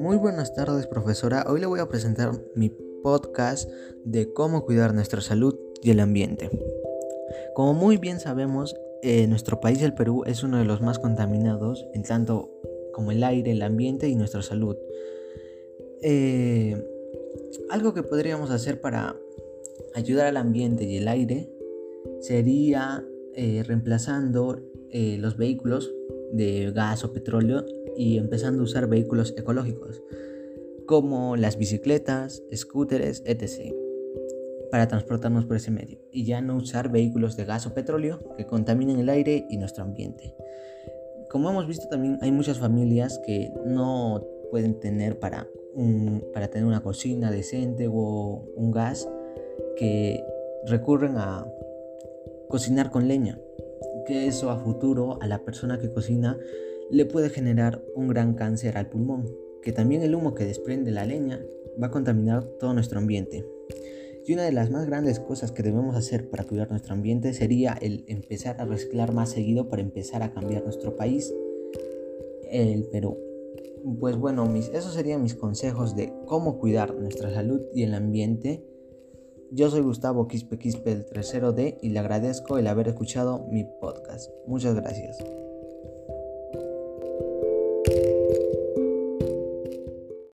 Muy buenas tardes profesora, hoy le voy a presentar mi podcast de cómo cuidar nuestra salud y el ambiente. Como muy bien sabemos, eh, nuestro país, el Perú, es uno de los más contaminados en tanto como el aire, el ambiente y nuestra salud. Eh, algo que podríamos hacer para ayudar al ambiente y el aire sería eh, reemplazando los vehículos de gas o petróleo y empezando a usar vehículos ecológicos como las bicicletas, scooters, etc. para transportarnos por ese medio y ya no usar vehículos de gas o petróleo que contaminen el aire y nuestro ambiente. Como hemos visto también hay muchas familias que no pueden tener para, para tener una cocina decente o un gas que recurren a cocinar con leña eso a futuro a la persona que cocina le puede generar un gran cáncer al pulmón, que también el humo que desprende la leña va a contaminar todo nuestro ambiente. Y una de las más grandes cosas que debemos hacer para cuidar nuestro ambiente sería el empezar a reciclar más seguido para empezar a cambiar nuestro país, el Perú. Pues bueno, mis, esos serían mis consejos de cómo cuidar nuestra salud y el ambiente yo soy Gustavo Quispe Quispe del 30D y le agradezco el haber escuchado mi podcast. Muchas gracias.